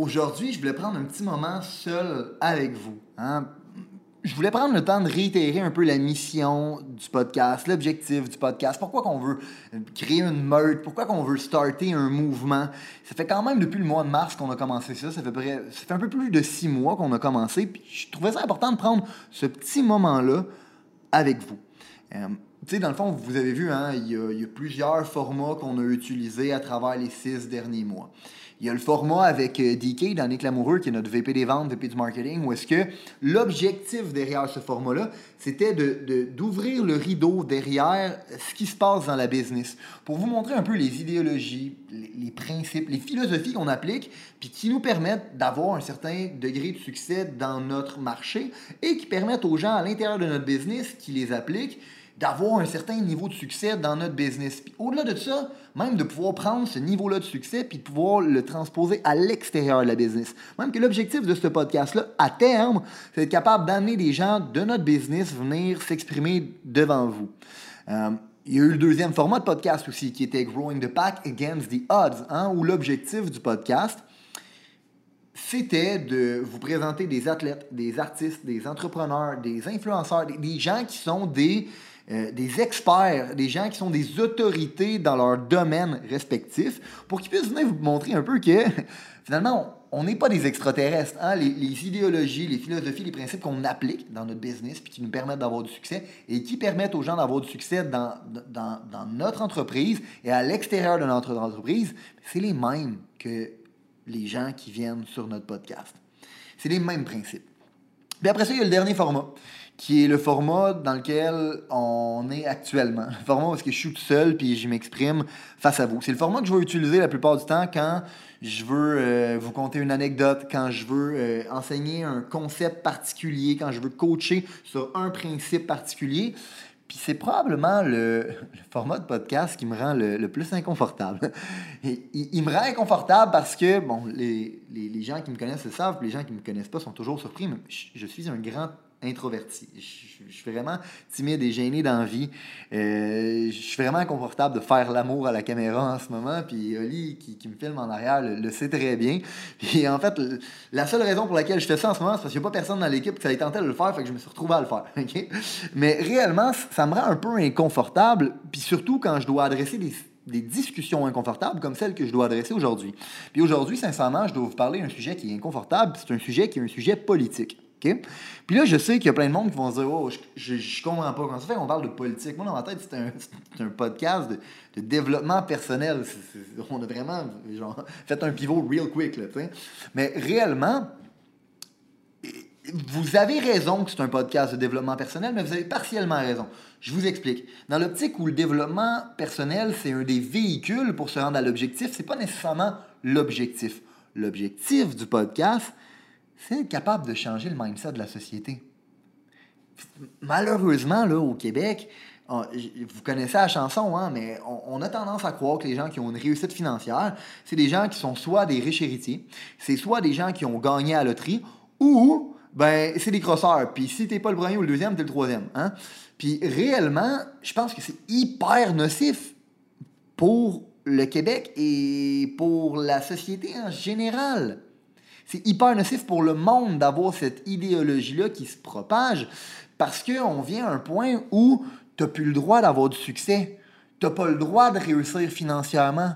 Aujourd'hui, je voulais prendre un petit moment seul avec vous. Hein. Je voulais prendre le temps de réitérer un peu la mission du podcast, l'objectif du podcast, pourquoi qu'on veut créer une meute, pourquoi qu'on veut starter un mouvement. Ça fait quand même depuis le mois de mars qu'on a commencé ça, ça fait, ça fait un peu plus de six mois qu'on a commencé, puis je trouvais ça important de prendre ce petit moment-là avec vous. Euh, tu sais, dans le fond, vous avez vu, hein, il, y a, il y a plusieurs formats qu'on a utilisés à travers les six derniers mois. Il y a le format avec euh, DK, Danick Lamoureux, qui est notre VP des ventes, VP du marketing, où est-ce que l'objectif derrière ce format-là, c'était d'ouvrir de, le rideau derrière ce qui se passe dans la business, pour vous montrer un peu les idéologies, les, les principes, les philosophies qu'on applique, puis qui nous permettent d'avoir un certain degré de succès dans notre marché et qui permettent aux gens à l'intérieur de notre business qui les appliquent d'avoir un certain niveau de succès dans notre business. Puis au-delà de ça, même de pouvoir prendre ce niveau-là de succès puis de pouvoir le transposer à l'extérieur de la business. Même que l'objectif de ce podcast-là, à terme, c'est d'être capable d'amener des gens de notre business venir s'exprimer devant vous. Euh, il y a eu le deuxième format de podcast aussi qui était Growing the Pack Against the Odds, hein, où l'objectif du podcast, c'était de vous présenter des athlètes, des artistes, des entrepreneurs, des influenceurs, des gens qui sont des euh, des experts, des gens qui sont des autorités dans leur domaine respectif, pour qu'ils puissent venir vous montrer un peu que finalement, on n'est pas des extraterrestres. Hein? Les, idéologies, les philosophies, les principes qu'on applique dans notre business, puis qui nous permettent d'avoir du succès, et qui permettent aux gens d'avoir du succès dans, dans, notre entreprise et à l'extérieur de notre entreprise, c'est les mêmes que les gens qui viennent sur notre podcast. C'est les mêmes principes. Puis après ça, il y a le dernier format, qui est le format dans lequel on est actuellement. Le format où je suis tout seul puis je m'exprime face à vous. C'est le format que je vais utiliser la plupart du temps quand je veux euh, vous conter une anecdote, quand je veux euh, enseigner un concept particulier, quand je veux coacher sur un principe particulier. Puis c'est probablement le, format de podcast qui me rend le, plus inconfortable. il, me rend inconfortable parce que, bon, les, les, gens qui me connaissent le savent, les gens qui ne me connaissent pas sont toujours surpris, mais je suis un grand introverti. Je, suis vraiment timide et gêné dans la vie. Euh, je suis vraiment inconfortable de faire l'amour à la caméra en ce moment. Puis Oli, qui, me filme en arrière, le, sait très bien. Puis en fait, la seule raison pour laquelle je fais ça en ce moment, c'est parce qu'il n'y a pas personne dans l'équipe qui avait tenté de le faire, fait que je me suis retrouvé à le faire. Mais réellement, ça me rend un peu inconfortable. Puis surtout quand je dois adresser des des discussions inconfortables comme celles que je dois adresser aujourd'hui. Puis aujourd'hui, sincèrement, je dois vous parler d'un sujet qui est inconfortable, c'est un sujet qui est un sujet politique. Puis là, je sais qu'il y a plein de monde qui vont se dire Oh, je, je, comprends pas comment ça fait qu'on parle de politique. Moi, dans ma tête, c'est un, un, podcast de, développement personnel. on a vraiment genre, fait un pivot real quick. Là, Mais réellement, vous avez raison que c'est un podcast de développement personnel, mais vous avez partiellement raison. Je vous explique. Dans l'optique où le développement personnel, c'est un des véhicules pour se rendre à l'objectif, c'est pas nécessairement l'objectif. L'objectif du podcast, c'est être capable de changer le mindset de la société? Malheureusement, là, au Québec, vous connaissez la chanson, hein, mais on, a tendance à croire que les gens qui ont une réussite financière, c'est des gens qui sont soit des riches héritiers, c'est soit des gens qui ont gagné à la loterie, ou ben c'est des crosseurs. Puis si t'es pas le premier ou le deuxième, t'es le troisième. Hein? Puis réellement, je pense que c'est hyper nocif pour le Québec et pour la société en général c'est hyper nocif pour le monde d'avoir cette idéologie-là qui se propage parce qu'on vient à un point où tu n'as plus le droit d'avoir du succès. Tu n'as pas le droit de réussir financièrement.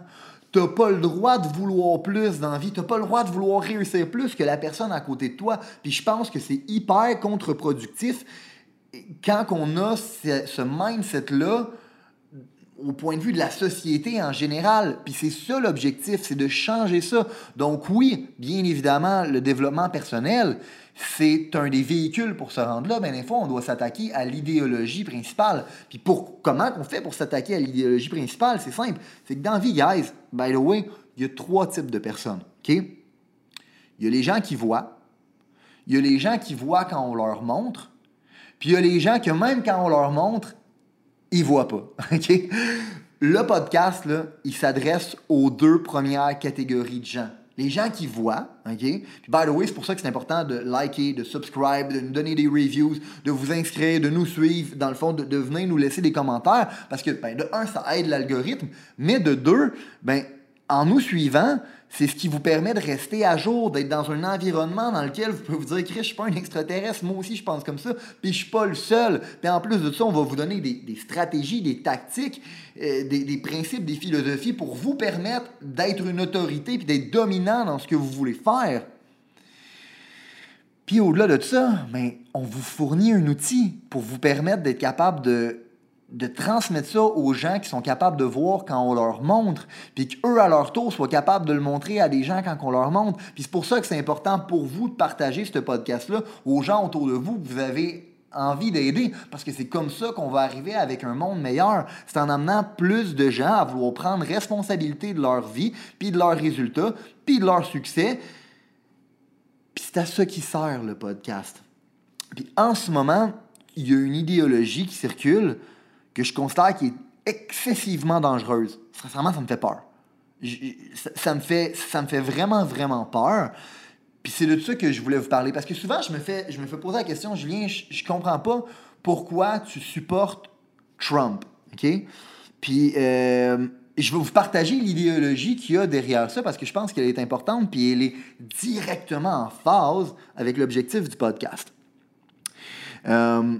Tu n'as pas le droit de vouloir plus dans la vie. Tu pas le droit de vouloir réussir plus que la personne à côté de toi. Puis je pense que c'est hyper contre-productif quand on a ce mindset-là au point de vue de la société en général. Puis c'est ça l'objectif, c'est de changer ça. Donc oui, bien évidemment, le développement personnel, c'est un des véhicules pour se rendre là, mais des fois, on doit s'attaquer à l'idéologie principale. Puis pour, comment on fait pour s'attaquer à l'idéologie principale? C'est simple. C'est que dans vie, guys, by the way, il y a trois types de personnes. OK? Il y a les gens qui voient, il y a les gens qui voient quand on leur montre, puis il y a les gens que même quand on leur montre, ils voient pas. OK? Le podcast, là, il s'adresse aux deux premières catégories de gens. Les gens qui voient, OK? Puis, by the way, c'est pour ça que c'est important de liker, de subscribe, de nous donner des reviews, de vous inscrire, de nous suivre, dans le fond, de, de venir nous laisser des commentaires. Parce que, ben, de un, ça aide l'algorithme, mais de deux, ben, en nous suivant, c'est ce qui vous permet de rester à jour, d'être dans un environnement dans lequel vous pouvez vous dire, Chris, je suis pas un extraterrestre, moi aussi je pense comme ça, puis je suis pas le seul. Puis en plus de ça, on va vous donner des, stratégies, des tactiques, euh, des, principes, des philosophies pour vous permettre d'être une autorité puis d'être dominant dans ce que vous voulez faire. Puis au-delà de ça, ben, on vous fournit un outil pour vous permettre d'être capable de de transmettre ça aux gens qui sont capables de voir quand on leur montre, puis qu'eux, à leur tour, soient capables de le montrer à des gens quand on leur montre. Puis c'est pour ça que c'est important pour vous de partager ce podcast-là aux gens autour de vous que vous avez envie d'aider, parce que c'est comme ça qu'on va arriver avec un monde meilleur. C'est en amenant plus de gens à vouloir prendre responsabilité de leur vie, puis de leurs résultats, puis de leur succès. Puis c'est à ça qui sert le podcast. Puis en ce moment, il y a une idéologie qui circule que je considère qui est excessivement dangereuse. Sincèrement, ça me fait peur. ça, me fait, ça me fait vraiment, vraiment peur. Puis c'est de ça que je voulais vous parler. Parce que souvent, je me fais, je me fais poser la question, Julien, je, je comprends pas pourquoi tu supportes Trump. OK? Puis euh, je vais vous partager l'idéologie qu'il y a derrière ça parce que je pense qu'elle est importante puis elle est directement en phase avec l'objectif du podcast. Euh,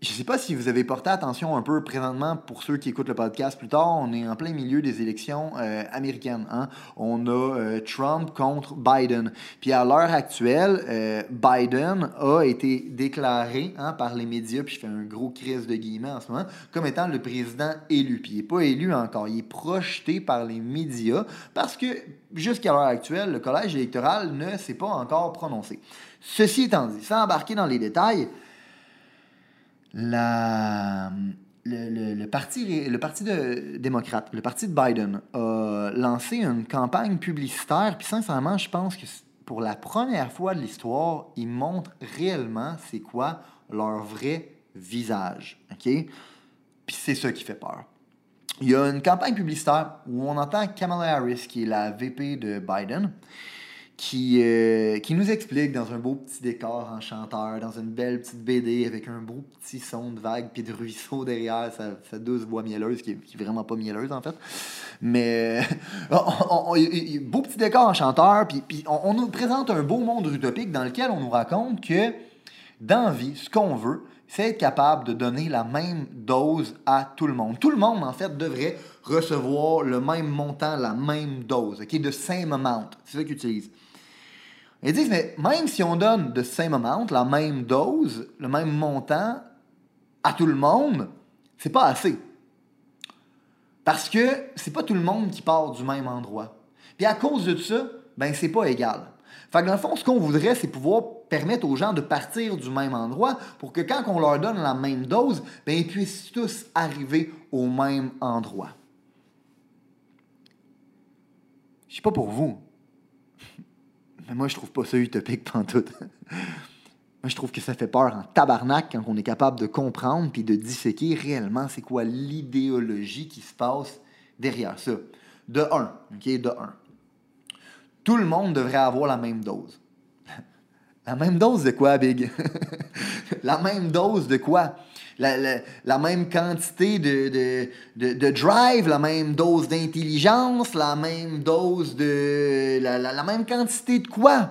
je sais pas si vous avez porté attention un peu présentement pour ceux qui écoutent le podcast plus tard, on est en plein milieu des élections euh, américaines. Hein? On a euh, Trump contre Biden. Puis à l'heure actuelle, euh, Biden a été déclaré hein, par les médias, puis je fais un gros crise de guillemets en ce moment, comme étant le président élu. Puis il n'est pas élu encore, il est projeté par les médias parce que jusqu'à l'heure actuelle, le collège électoral ne s'est pas encore prononcé. Ceci étant dit, sans embarquer dans les détails, la, le, parti, le parti de, démocrate, le parti de Biden, a lancé une campagne publicitaire. Puis sincèrement, je pense que pour la première fois de l'histoire, ils montrent réellement c'est quoi leur vrai visage. OK? Puis c'est ça qui fait peur. Il y a une campagne publicitaire où on entend Kamala Harris, qui est la VP de Biden, qui, euh, qui nous explique dans un beau petit décor enchanteur, dans une belle petite BD avec un beau petit son de vague puis de ruisseau derrière, sa, douce voix mielleuse, qui est, vraiment pas mielleuse en fait. Mais, beau petit décor enchanteur, puis, puis on, nous présente un beau monde utopique dans lequel on nous raconte que dans vie, ce qu'on veut, c'est être capable de donner la même dose à tout le monde. Tout le monde, en fait, devrait recevoir le même montant, la même dose, OK, de same amount. C'est ça qu'ils utilisent. Ils disent, mais même si on donne de same amount, la même dose, le même montant à tout le monde, c'est pas assez. Parce que c'est pas tout le monde qui part du même endroit. Puis à cause de ça, ben c'est pas égal. Fait que dans le fond, ce qu'on voudrait, c'est pouvoir permettre aux gens de partir du même endroit pour que quand on leur donne la même dose, ben ils puissent tous arriver au même endroit. Je sais pas pour vous, mais moi, je trouve pas ça utopique pantoute. moi, je trouve que ça fait peur en tabarnak quand on est capable de comprendre puis de disséquer réellement c'est quoi l'idéologie qui se passe derrière ça. De un, OK? De un. Tout le monde devrait avoir la même dose. La même dose de quoi, Big? la même dose de quoi? La, même quantité de, de, drive, la même dose d'intelligence, la même dose de. La, même quantité de quoi?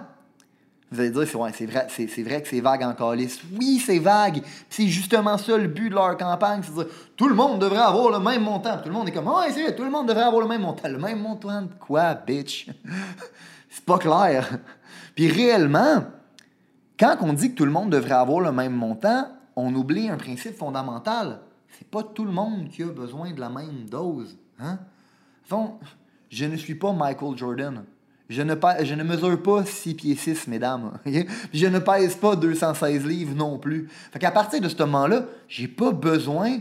Vous allez dire, c'est vrai, vrai que c'est vague encore liste. Oui, c'est vague. C'est justement ça le but de leur campagne. C'est de dire, tout le monde devrait avoir le même montant. tout le monde est comme, ouais, c'est vrai, tout le monde devrait avoir le même montant. Le même montant de quoi, bitch? c'est pas clair. Puis réellement, quand on dit que tout le monde devrait avoir le même montant, on oublie un principe fondamental. C'est pas tout le monde qui a besoin de la même dose. Hein? je ne suis pas Michael Jordan. Je ne, je ne mesure pas 6 pieds 6, mesdames. Je ne pèse pas 216 livres non plus. Fait qu'à partir de ce moment-là, j'ai pas besoin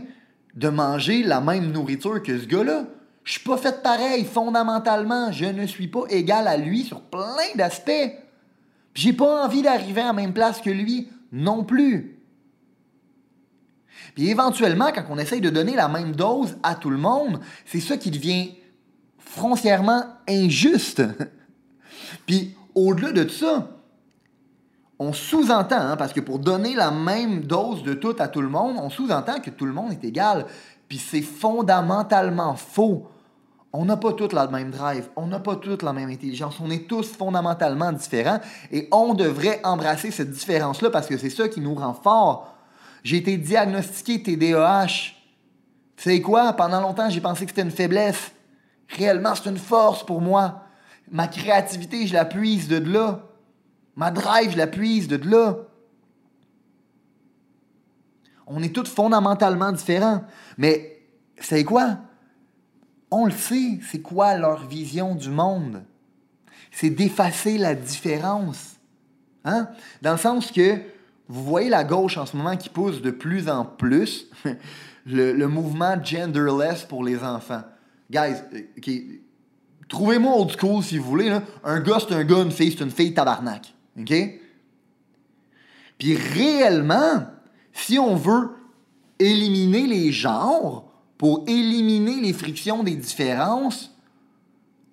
de manger la même nourriture que ce gars-là. Je suis pas fait pareil fondamentalement. Je ne suis pas égal à lui sur plein d'aspects. J'ai pas envie d'arriver à la même place que lui non plus. Puis éventuellement, quand on essaye de donner la même dose à tout le monde, c'est ça qui devient foncièrement injuste. Puis au-delà de ça, on sous-entend, hein, parce que pour donner la même dose de tout à tout le monde, on sous-entend que tout le monde est égal. Puis c'est fondamentalement faux. On n'a pas tous la même drive, on n'a pas tous la même intelligence, on est tous fondamentalement différents et on devrait embrasser cette différence-là parce que c'est ça qui nous rend forts. J'ai été diagnostiqué TDAH. Tu sais quoi? Pendant longtemps, j'ai pensé que c'était une faiblesse. Réellement, c'est une force pour moi. Ma créativité, je la puise de là. Ma drive, je la puise de là. On est tous fondamentalement différents. Mais, c'est quoi? On le sait, c'est quoi leur vision du monde? C'est d'effacer la différence. Hein? Dans le sens que vous voyez la gauche en ce moment qui pousse de plus en plus le, mouvement genderless pour les enfants. Guys, euh, trouvez-moi old school si vous voulez. Un gars, c'est un gars, une fille, c'est une fille tabarnak. OK? Puis réellement, si on veut éliminer les genres pour éliminer les frictions des différences,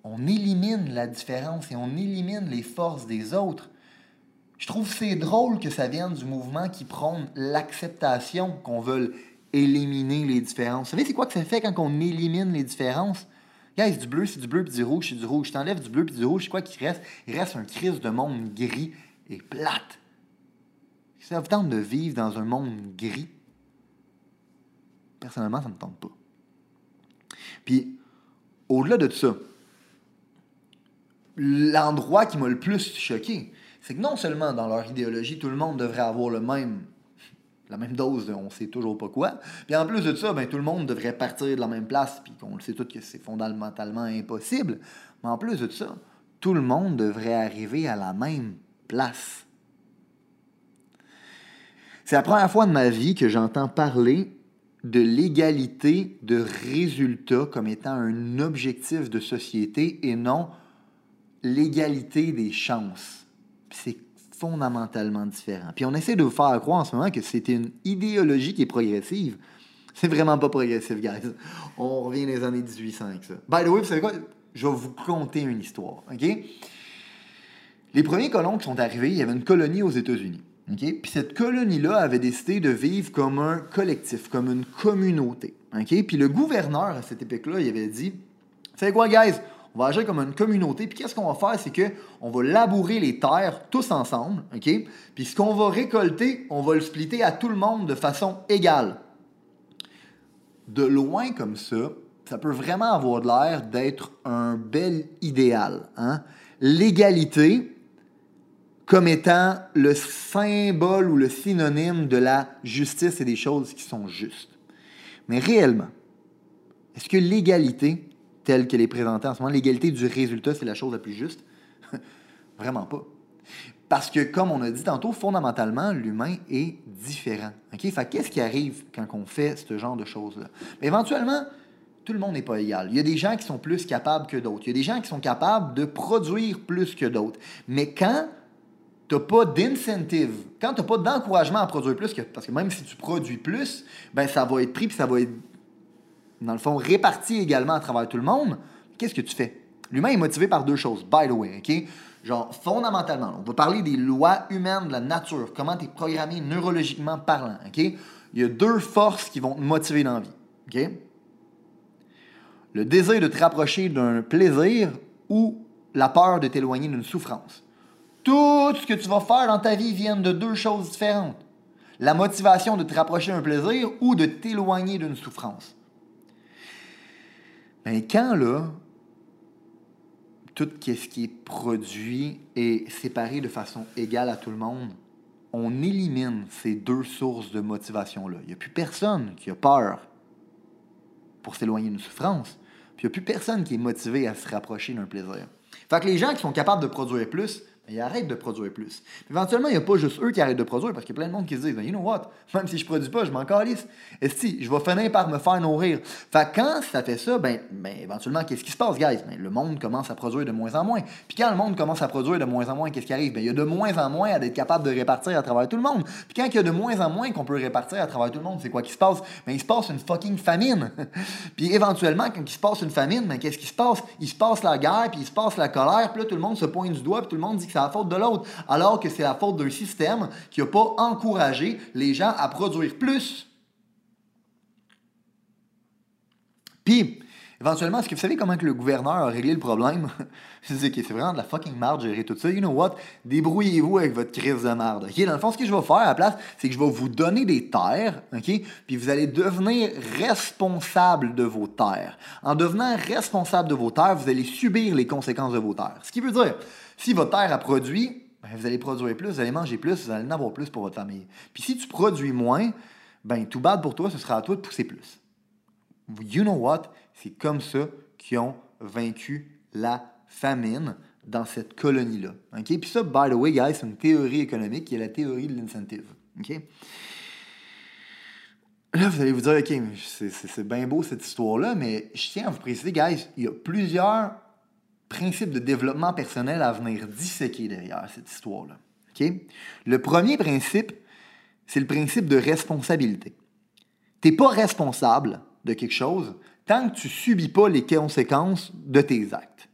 on élimine la différence et on élimine les forces des autres. Je trouve c'est drôle que ça vienne du mouvement qui prône l'acceptation qu'on veut éliminer les différences. Vous savez, c'est quoi que ça fait quand on élimine les différences? Guys, du bleu, c'est du bleu, puis du rouge, c'est du rouge. Je t'enlève du bleu, puis du rouge, c'est quoi qui reste? Il reste un crise de monde gris et plate. Ça vous tente de vivre dans un monde gris? Personnellement, ça ne me tente pas. Puis, au-delà de ça, l'endroit qui m'a le plus choqué, c'est que non seulement dans leur idéologie, tout le monde devrait avoir le même, la même dose de on sait toujours pas quoi, puis en plus de ça, ben, tout le monde devrait partir de la même place, puis qu'on le sait tout que c'est fondamentalement impossible, mais en plus de ça, tout le monde devrait arriver à la même place. C'est la première fois de ma vie que j'entends parler de l'égalité de résultats comme étant un objectif de société et non l'égalité des chances. C'est fondamentalement différent. Puis on essaie de vous faire croire en ce moment que c'était une idéologie qui est progressive. C'est vraiment pas progressif, guys. On revient des années 1800 avec ça. By the way, vous savez quoi? Je vais vous conter une histoire, OK? Les premiers colons qui sont arrivés, il y avait une colonie aux États-Unis. Puis cette colonie-là avait décidé de vivre comme un collectif, comme une communauté. Puis le gouverneur, à cette époque-là, il avait dit Fais quoi, guys? On va agir comme une communauté. Puis qu'est-ce qu'on va faire C'est qu'on va labourer les terres tous ensemble. Puis ce qu'on va récolter, on va le splitter à tout le monde de façon égale. De loin comme ça, ça peut vraiment avoir l'air d'être un bel idéal. Hein? L'égalité, comme étant le symbole ou le synonyme de la justice et des choses qui sont justes. Mais réellement, est-ce que l'égalité, telle qu'elle est présentée en ce moment, l'égalité du résultat, c'est la chose la plus juste? Vraiment pas. Parce que, comme on a dit tantôt, fondamentalement, l'humain est différent. OK? Fait qu'est-ce qui arrive quand on fait ce genre de choses-là? Éventuellement, tout le monde n'est pas égal. Il y a des gens qui sont plus capables que d'autres. Il y a des gens qui sont capables de produire plus que d'autres. Mais quand tu n'as pas d'incentive, quand tu n'as pas d'encouragement à produire plus, parce que même si tu produis plus, ben ça va être pris puis ça va être, dans le fond, réparti également à travers tout le monde, qu'est-ce que tu fais? L'humain est motivé par deux choses, by the way, OK? Genre, fondamentalement, on va parler des lois humaines de la nature, comment tu es programmé neurologiquement parlant, OK? Il y a deux forces qui vont te motiver dans la vie, OK? Le désir de te rapprocher d'un plaisir ou la peur de t'éloigner d'une souffrance. Tout ce que tu vas faire dans ta vie vient de deux choses différentes. La motivation de te rapprocher d'un plaisir ou de t'éloigner d'une souffrance. Mais quand là, tout ce qui est produit est séparé de façon égale à tout le monde, on élimine ces deux sources de motivation-là. Il n'y a plus personne qui a peur pour s'éloigner d'une souffrance, puis il n'y a plus personne qui est motivé à se rapprocher d'un plaisir. Fait que les gens qui sont capables de produire plus, ils arrêtent de produire plus. Éventuellement, il n'y a pas juste eux qui arrêtent de produire parce qu'il y a plein de monde qui se disent, you know what, même si je produis pas, je m'en calisse. Et si, je vais finir par me faire nourrir. Fait quand ça fait ça, ben, ben éventuellement, qu'est-ce qui se passe, guys? Ben, le monde commence à produire de moins en moins. Puis quand le monde commence à produire de moins en moins, qu'est-ce qui arrive? Ben, il y a de moins en moins à être capable de répartir à travers tout le monde. Puis quand il y a de moins en moins qu'on peut répartir à travers tout le monde, c'est quoi qui se passe? Ben, il se passe une fucking famine. puis éventuellement, quand il se passe une famine, ben, qu'est-ce qui se passe? Il se passe la guerre, puis il se passe la colère, puis là, tout le monde se pointe du doigt, puis tout le monde dit que c'est la faute de l'autre alors que c'est la faute d'un système qui n'a pas encouragé les gens à produire plus. Puis, éventuellement, est-ce que vous savez comment que le gouverneur a réglé le problème? c'est que c'est vraiment de la fucking merde gérer tout ça. You know what? Débrouillez-vous avec votre crise de merde. Dans le fond, ce que je vais faire à la place, c'est que je vais vous donner des terres, OK? Puis vous allez devenir responsable de vos terres. En devenant responsable de vos terres, vous allez subir les conséquences de vos terres. Ce qui veut dire, si votre terre a produit, ben, vous allez produire plus, vous allez manger plus, vous allez en avoir plus pour votre famille. Puis si tu produis moins, ben tout bad pour toi, ce sera à toi de pousser plus. You know what? C'est comme ça qu'ils ont vaincu la famine dans cette colonie-là. OK? Puis ça, by the way, guys, c'est une théorie économique qui est la théorie de l'incentive. Là, vous allez vous dire, OK, c'est bien beau cette histoire-là, mais je tiens à vous préciser, guys, il y a plusieurs principe de développement personnel à venir disséquer derrière cette histoire-là. Le premier principe, c'est le principe de responsabilité. Tu n'es pas responsable de quelque chose tant que tu subis pas les conséquences de tes actes.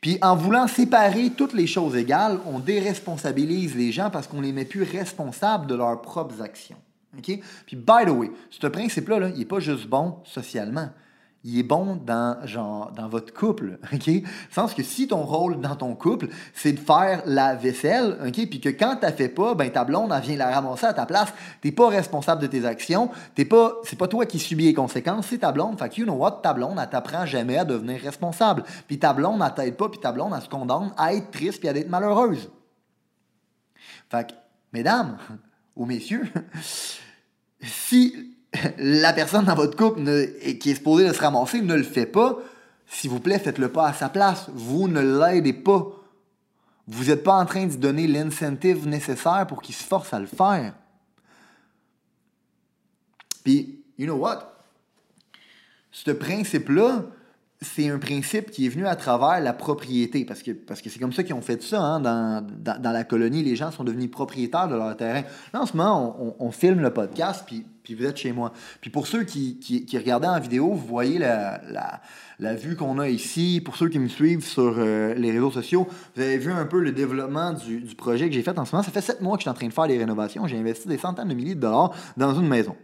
Puis en voulant séparer toutes les choses égales, on déresponsabilise les gens parce qu'on les met plus responsables de leurs propres actions. Puis by the way, ce principe-là, là, il n'est pas juste bon socialement il est bon dans, genre, dans votre couple, OK? Sens que si ton rôle dans ton couple, c'est de faire la vaisselle, OK? Puis que quand tu fait pas, ben ta blonde, elle vient la ramasser à ta place, t'es pas responsable de tes actions, t'es pas, c'est pas toi qui subis les conséquences, c'est ta blonde. Fait que, you know what, ta blonde, elle t'apprend jamais à devenir responsable. Puis ta blonde, elle t'aide pas, puis ta blonde, elle se condamne à être triste puis à être malheureuse. Fait que, mesdames ou messieurs, si la personne dans votre couple qui est supposée de se ramasser ne le fait pas, s'il vous plaît, faites-le pas à sa place. Vous ne l'aidez pas. Vous n'êtes pas en train de donner l'incentive nécessaire pour qu'il se force à le faire. Puis, you know what? Ce principe-là, c'est un principe qui est venu à travers la propriété, parce que c'est comme ça qu'ils ont fait ça hein, dans, la colonie. Les gens sont devenus propriétaires de leur terrain. Là, en ce moment, on, filme le podcast, puis, puis vous êtes chez moi. Puis pour ceux qui, regardaient en vidéo, vous voyez la, vue qu'on a ici. Pour ceux qui me suivent sur euh, les réseaux sociaux, vous avez vu un peu le développement du, projet que j'ai fait en ce moment. Ça fait sept mois que je suis en train de faire des rénovations. J'ai investi des centaines de milliers de dollars dans une maison.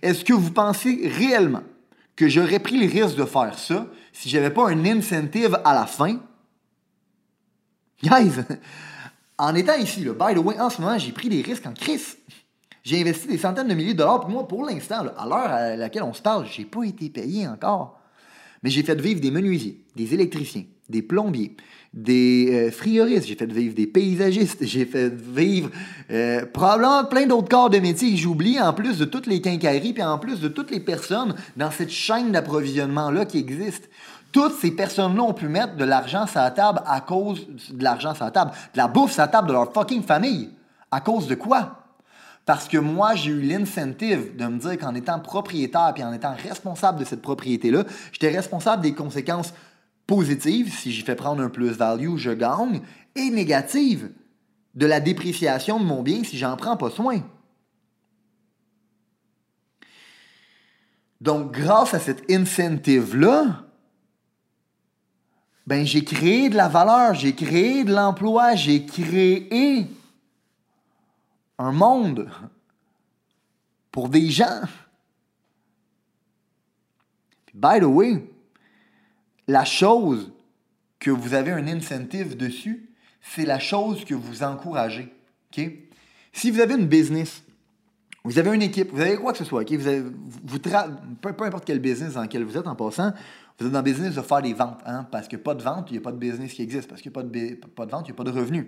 Est-ce que vous pensez réellement que j'aurais pris le risque de faire ça si j'avais pas un incentive à la fin. Guys, en étant ici, là, by the way, en ce moment, j'ai pris des risques en crise. J'ai investi des centaines de milliers de dollars. Pour moi, pour l'instant, à l'heure à laquelle on se parle, j'ai pas été payé encore. Mais j'ai fait vivre des menuisiers, des électriciens, des plombiers, des euh, frioristes, j'ai fait vivre des paysagistes, j'ai fait vivre euh, probablement plein d'autres corps de métier que j'oublie, en plus de toutes les quincailleries, puis en plus de toutes les personnes dans cette chaîne d'approvisionnement-là qui existe. Toutes ces personnes-là ont pu mettre de l'argent sur la table à cause de l'argent sur la table, de la bouffe sur la table de leur fucking famille. À cause de quoi? Parce que moi, j'ai eu l'incentive de me dire qu'en étant propriétaire puis en étant responsable de cette propriété-là, j'étais responsable des conséquences positive, si j'y fais prendre un plus-value, je gagne, et négative, de la dépréciation de mon bien si j'en prends pas soin. Donc, grâce à cet incentive-là, ben, j'ai créé de la valeur, j'ai créé de l'emploi, j'ai créé un monde pour des gens. by the way, la chose que vous avez un incentive dessus, c'est la chose que vous encouragez. Si vous avez une business, vous avez une équipe, vous avez quoi que ce soit, vous peu, importe quel business dans lequel vous êtes en passant, vous êtes dans le business de faire des ventes, hein, parce que pas de vente, il n'y a pas de business qui existe, parce qu'il n'y a pas de, pas de vente, il n'y a pas de revenus.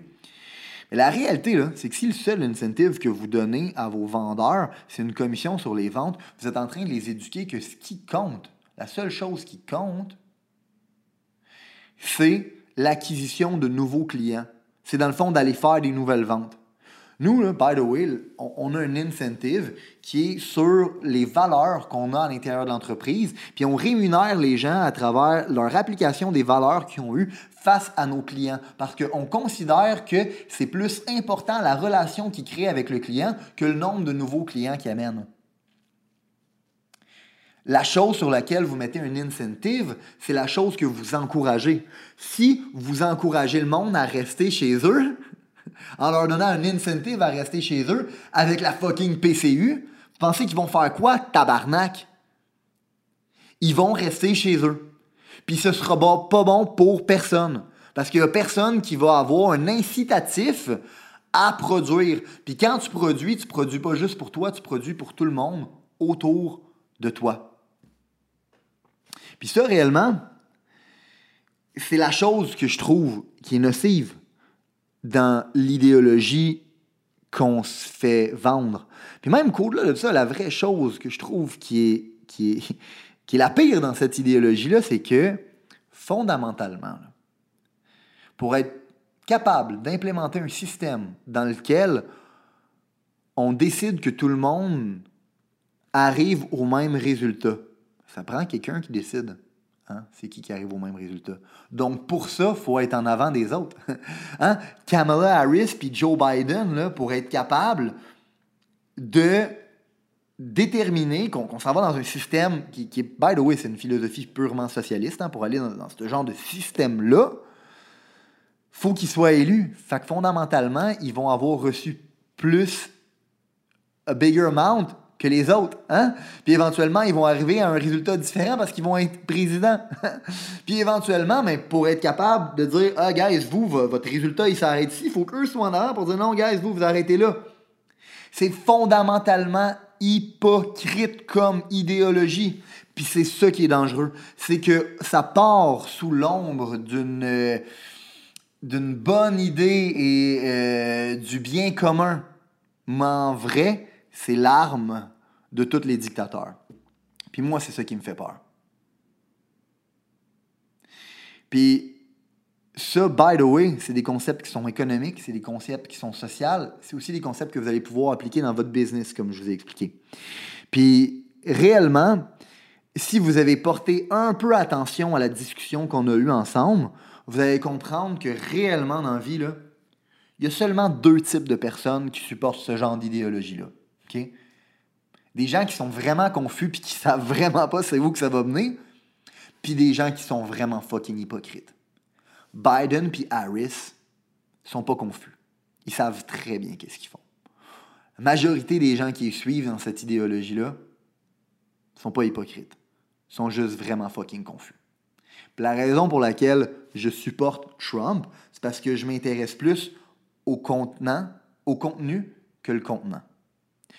Mais la réalité, c'est que si le seul incentive que vous donnez à vos vendeurs, c'est une commission sur les ventes, vous êtes en train de les éduquer que ce qui compte, la seule chose qui compte, c'est l'acquisition de nouveaux clients. C'est dans le fond d'aller faire des nouvelles ventes. Nous, by the way, on, a un incentive qui est sur les valeurs qu'on a à l'intérieur de l'entreprise, puis on rémunère les gens à travers leur application des valeurs qu'ils ont eues face à nos clients, parce qu'on considère que c'est plus important la relation qu'ils créent avec le client que le nombre de nouveaux clients qu'ils amènent. La chose sur laquelle vous mettez un incentive, c'est la chose que vous encouragez. Si vous encouragez le monde à rester chez eux, en leur donnant un incentive à rester chez eux avec la fucking PCU, vous pensez qu'ils vont faire quoi, tabarnak? Ils vont rester chez eux. Puis ce sera pas bon pour personne. Parce qu'il y a personne qui va avoir un incitatif à produire. Puis quand tu produis, tu produis pas juste pour toi, tu produis pour tout le monde autour de toi. Puis ça, réellement, c'est la chose que je trouve qui est nocive dans l'idéologie qu'on se fait vendre. Puis même qu'au-delà de ça, la vraie chose que je trouve qui est, qui qui est la pire dans cette idéologie-là, c'est que fondamentalement, pour être capable d'implémenter un système dans lequel on décide que tout le monde arrive au même résultat, ça prend quelqu'un qui décide. Hein? C'est qui qui arrive au même résultat. Donc, pour ça, il faut être en avant des autres. hein? Kamala Harris puis Joe Biden, là, pour être capable de déterminer qu'on s'en va dans un système qui, est, by the way, c'est une philosophie purement socialiste, hein, pour aller dans, ce genre de système-là, faut qu'ils soient élus. Fait que fondamentalement, ils vont avoir reçu plus, a bigger amount que les autres. Hein? Puis éventuellement, ils vont arriver à un résultat différent parce qu'ils vont être présidents. Puis éventuellement, mais pour être capable de dire Ah, guys, vous, votre résultat, il s'arrête ici, il faut qu'eux soient en avant pour dire Non, guys, vous, vous arrêtez là. C'est fondamentalement hypocrite comme idéologie. Puis c'est ça qui est dangereux. C'est que ça part sous l'ombre d'une d'une bonne idée et euh, du bien commun. Mais en vrai, c'est l'arme de tous les dictateurs. Puis moi, c'est ça qui me fait peur. Puis ça, by the way, c'est des concepts qui sont économiques, c'est des concepts qui sont sociaux, c'est aussi des concepts que vous allez pouvoir appliquer dans votre business, comme je vous ai expliqué. Puis réellement, si vous avez porté un peu attention à la discussion qu'on a eue ensemble, vous allez comprendre que réellement dans la vie, il y a seulement deux types de personnes qui supportent ce genre d'idéologie-là. Des gens qui sont vraiment confus puis qui savent vraiment pas c'est où que ça va mener, puis des gens qui sont vraiment fucking hypocrites. Biden puis Harris sont pas confus. Ils savent très bien qu'est-ce qu'ils font. La majorité des gens qui suivent dans cette idéologie-là sont pas hypocrites. Ils sont juste vraiment fucking confus. la raison pour laquelle je supporte Trump, c'est parce que je m'intéresse plus au au contenu que le contenant.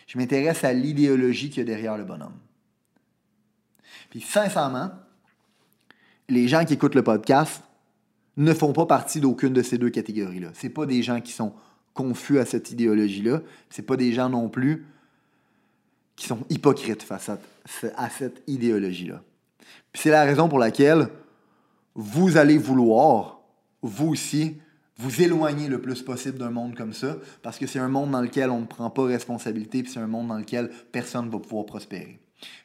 Je m'intéresse à l'idéologie qu'il y a derrière le bonhomme. Puis sincèrement, les gens qui écoutent le podcast ne font pas partie d'aucune de ces deux catégories-là. Ce pas des gens qui sont confus à cette idéologie-là. Ce pas des gens non plus qui sont hypocrites face à, à cette idéologie-là. c'est la raison pour laquelle vous allez vouloir, vous aussi, vous éloigner le plus possible d'un monde comme ça, parce que c'est un monde dans lequel on ne prend pas responsabilité, puis c'est un monde dans lequel personne ne va pouvoir prospérer.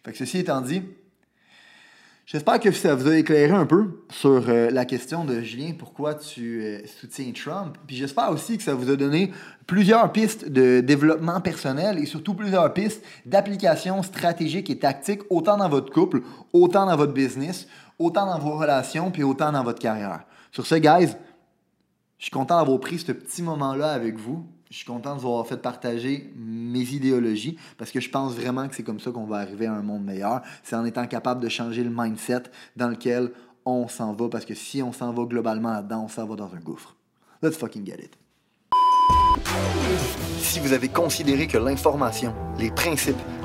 Fait que ceci étant dit, j'espère que ça vous a éclairé un peu sur euh, la question de Julien, pourquoi tu euh, soutiens Trump. Puis j'espère aussi que ça vous a donné plusieurs pistes de développement personnel et surtout plusieurs pistes d'application stratégique et tactique, autant dans votre couple, autant dans votre business, autant dans vos relations, puis autant dans votre carrière. Sur ce, guys, je suis content d'avoir pris ce petit moment-là avec vous. Je suis content de vous avoir fait partager mes idéologies parce que je pense vraiment que c'est comme ça qu'on va arriver à un monde meilleur. C'est en étant capable de changer le mindset dans lequel on s'en va parce que si on s'en va globalement là-dedans, on s'en va dans un gouffre. Let's fucking get it. Si vous avez considéré que l'information, les principes,